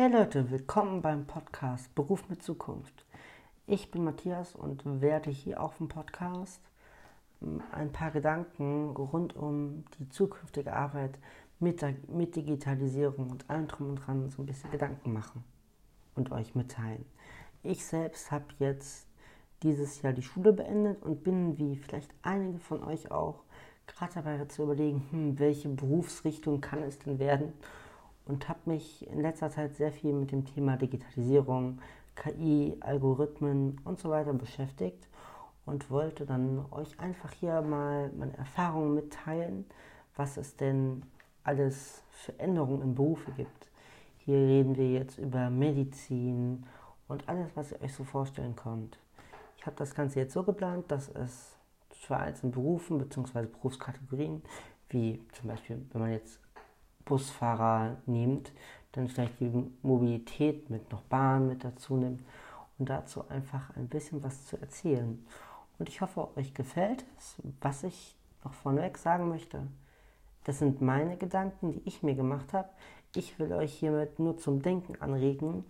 Hey Leute, willkommen beim Podcast Beruf mit Zukunft. Ich bin Matthias und werde hier auf dem Podcast ähm, ein paar Gedanken rund um die zukünftige Arbeit mit, mit Digitalisierung und allem drum und dran so ein bisschen Gedanken machen und euch mitteilen. Ich selbst habe jetzt dieses Jahr die Schule beendet und bin, wie vielleicht einige von euch auch, gerade dabei zu überlegen, hm, welche Berufsrichtung kann es denn werden und habe mich in letzter Zeit sehr viel mit dem Thema Digitalisierung, KI, Algorithmen und so weiter beschäftigt und wollte dann euch einfach hier mal meine Erfahrungen mitteilen, was es denn alles für Änderungen im Berufe gibt. Hier reden wir jetzt über Medizin und alles, was ihr euch so vorstellen könnt. Ich habe das Ganze jetzt so geplant, dass es für einzelne Berufen bzw. Berufskategorien, wie zum Beispiel, wenn man jetzt Busfahrer nimmt, dann vielleicht die Mobilität mit noch Bahn mit dazu nimmt und dazu einfach ein bisschen was zu erzählen. Und ich hoffe, euch gefällt es, was ich noch vorneweg sagen möchte. Das sind meine Gedanken, die ich mir gemacht habe. Ich will euch hiermit nur zum Denken anregen,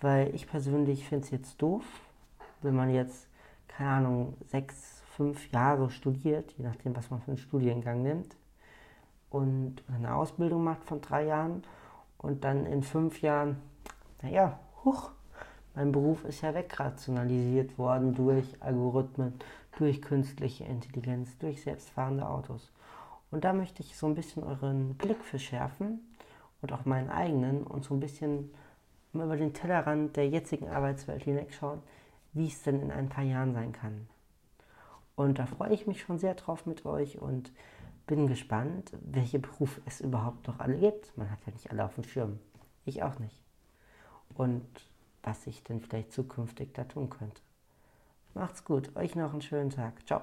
weil ich persönlich finde es jetzt doof, wenn man jetzt, keine Ahnung, sechs, fünf Jahre studiert, je nachdem, was man für einen Studiengang nimmt, und eine Ausbildung macht von drei Jahren und dann in fünf Jahren, naja, huch, mein Beruf ist ja wegrationalisiert worden durch Algorithmen, durch künstliche Intelligenz, durch selbstfahrende Autos. Und da möchte ich so ein bisschen euren Blick verschärfen und auch meinen eigenen und so ein bisschen über den Tellerrand der jetzigen Arbeitswelt hinwegschauen, wie es denn in ein paar Jahren sein kann. Und da freue ich mich schon sehr drauf mit euch und bin gespannt, welche Berufe es überhaupt noch alle gibt. Man hat ja nicht alle auf dem Schirm. Ich auch nicht. Und was ich denn vielleicht zukünftig da tun könnte. Macht's gut. Euch noch einen schönen Tag. Ciao.